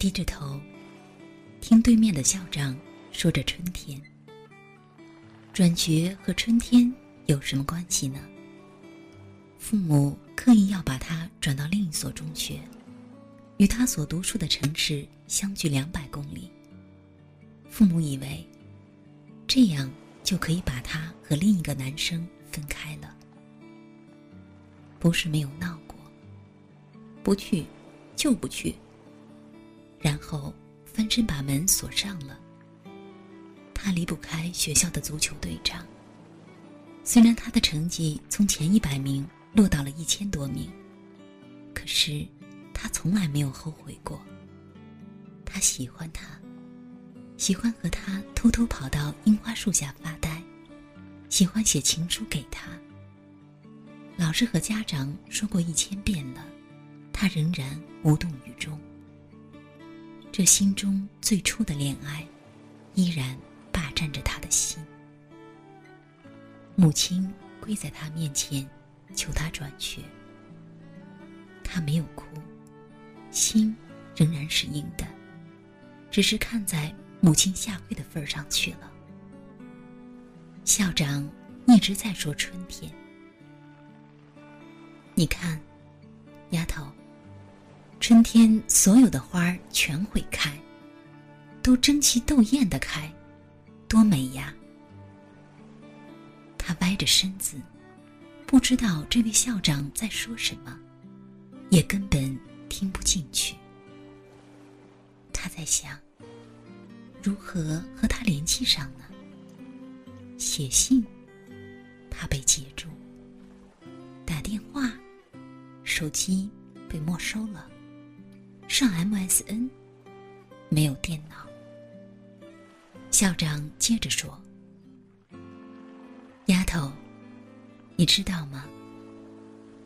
低着头，听对面的校长说着春天。转学和春天有什么关系呢？父母刻意要把他转到另一所中学，与他所读书的城市相距两百公里。父母以为，这样就可以把他和另一个男生分开了。不是没有闹过，不去，就不去。然后翻身把门锁上了。他离不开学校的足球队长。虽然他的成绩从前一百名落到了一千多名，可是他从来没有后悔过。他喜欢他，喜欢和他偷偷跑到樱花树下发呆，喜欢写情书给他。老师和家长说过一千遍了，他仍然无动于衷。这心中最初的恋爱，依然。霸占着他的心。母亲跪在他面前，求他转学。他没有哭，心仍然是硬的，只是看在母亲下跪的份上去了。校长一直在说春天。你看，丫头，春天所有的花儿全会开，都争奇斗艳的开。多美呀！他歪着身子，不知道这位校长在说什么，也根本听不进去。他在想，如何和他联系上呢？写信，他被截住；打电话，手机被没收了；上 MSN，没有电脑。校长接着说：“丫头，你知道吗？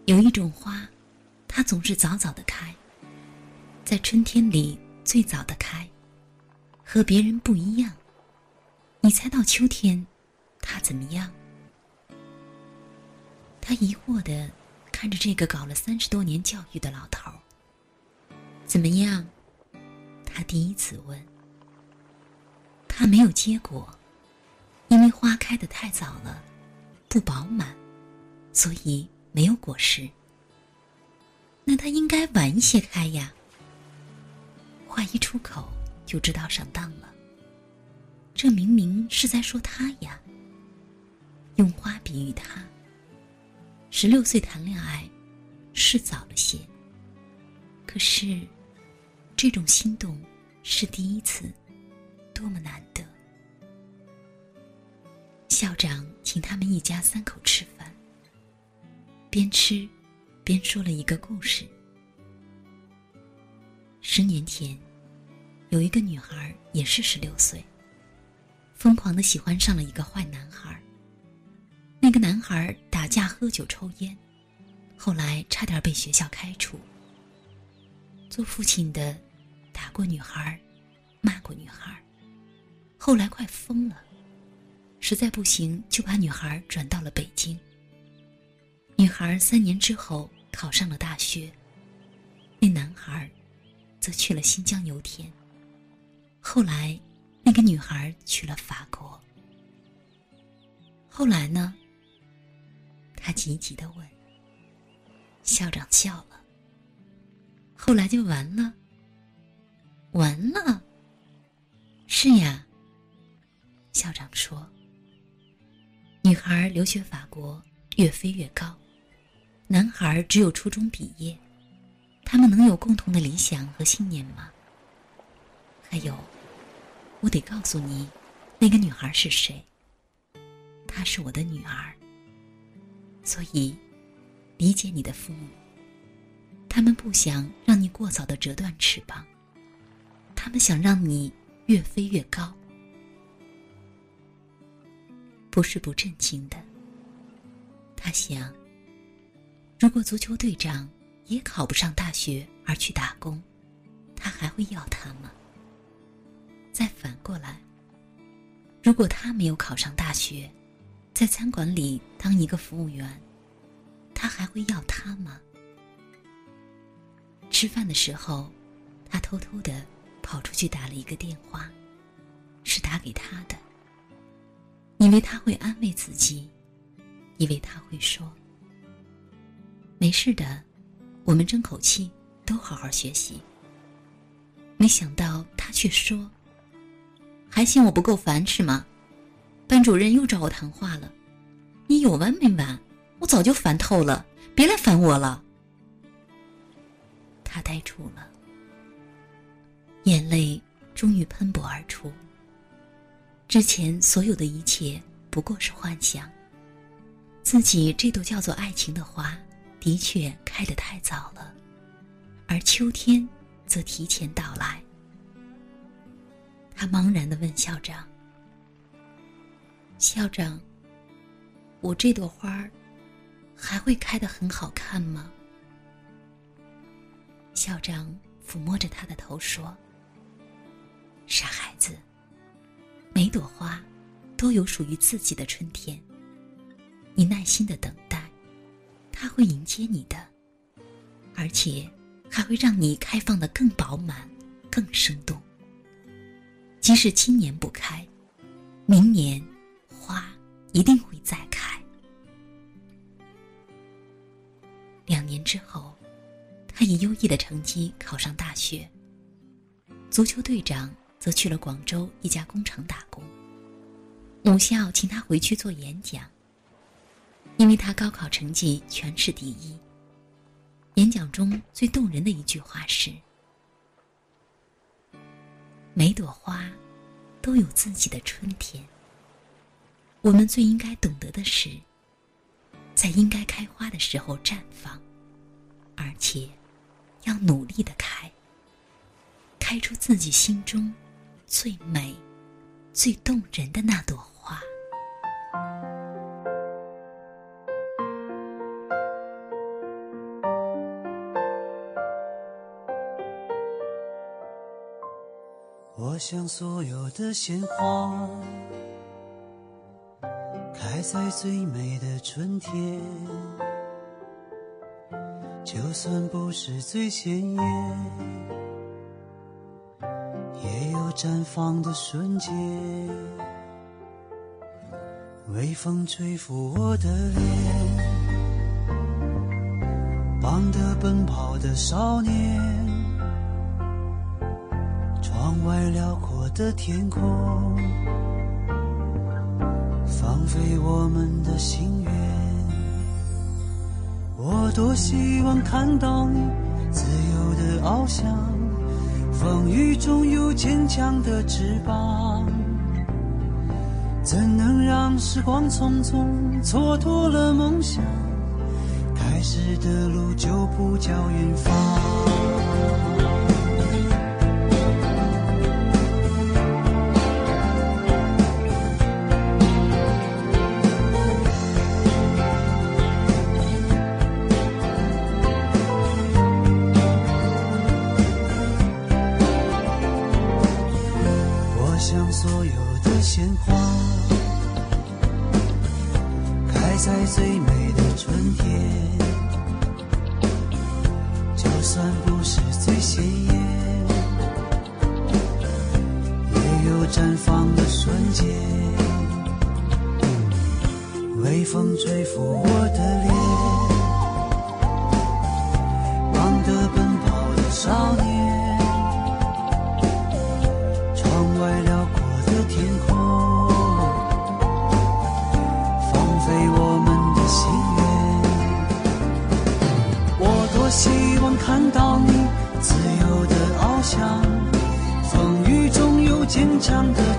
有一种花，它总是早早的开，在春天里最早的开，和别人不一样。你猜到秋天，它怎么样？”他疑惑的看着这个搞了三十多年教育的老头。怎么样？他第一次问。他没有结果，因为花开的太早了，不饱满，所以没有果实。那他应该晚一些开呀。话一出口就知道上当了。这明明是在说他呀。用花比喻他。十六岁谈恋爱，是早了些。可是，这种心动是第一次。多么难得！校长请他们一家三口吃饭，边吃边说了一个故事。十年前，有一个女孩也是十六岁，疯狂的喜欢上了一个坏男孩。那个男孩打架、喝酒、抽烟，后来差点被学校开除。做父亲的打过女孩，骂过女孩。后来快疯了，实在不行就把女孩转到了北京。女孩三年之后考上了大学，那男孩则去了新疆油田。后来，那个女孩去了法国。后来呢？他急急的问。校长笑了。后来就完了。完了。是呀。校长说：“女孩留学法国，越飞越高；男孩只有初中毕业。他们能有共同的理想和信念吗？还有，我得告诉你，那个女孩是谁。她是我的女儿。所以，理解你的父母。他们不想让你过早的折断翅膀，他们想让你越飞越高。”不是不震惊的。他想，如果足球队长也考不上大学而去打工，他还会要他吗？再反过来，如果他没有考上大学，在餐馆里当一个服务员，他还会要他吗？吃饭的时候，他偷偷的跑出去打了一个电话，是打给他的。以为他会安慰自己，以为他会说：“没事的，我们争口气，都好好学习。”没想到他却说：“还嫌我不够烦是吗？班主任又找我谈话了，你有完没完？我早就烦透了，别来烦我了。”他呆住了，眼泪终于喷薄而出。之前所有的一切不过是幻想。自己这朵叫做爱情的花，的确开得太早了，而秋天则提前到来。他茫然的问校长：“校长，我这朵花还会开得很好看吗？”校长抚摸着他的头说：“傻孩子，每朵花都有属于自己的春天。你耐心的等待，它会迎接你的，而且还会让你开放的更饱满、更生动。即使今年不开，明年花一定会再开。两年之后。”他以优异的成绩考上大学。足球队长则去了广州一家工厂打工。母校请他回去做演讲，因为他高考成绩全市第一。演讲中最动人的一句话是：“每朵花都有自己的春天。我们最应该懂得的是，在应该开花的时候绽放，而且。”要努力的开，开出自己心中最美、最动人的那朵花。我想，所有的鲜花开在最美的春天。就算不是最鲜艳，也有绽放的瞬间。微风吹拂我的脸，忙得奔跑的少年，窗外辽阔的天空，放飞我们的心愿。我多希望看到你自由的翱翔，风雨中有坚强的翅膀。怎能让时光匆匆蹉跎了梦想？开始的路就不叫远方。爱在最美的春天就算不是最鲜艳也有绽放的瞬间。微风吹拂我的脸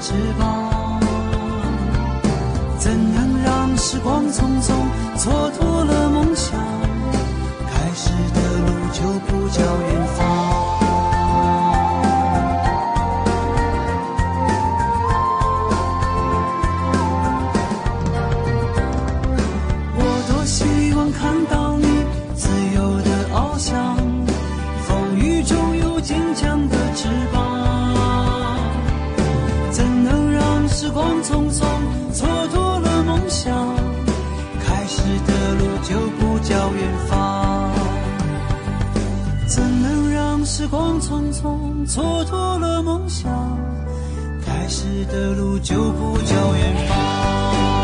翅膀，怎能让时光匆匆蹉跎了梦想？开始的路就不叫匆匆，蹉跎了梦想，开始的路就不叫远方。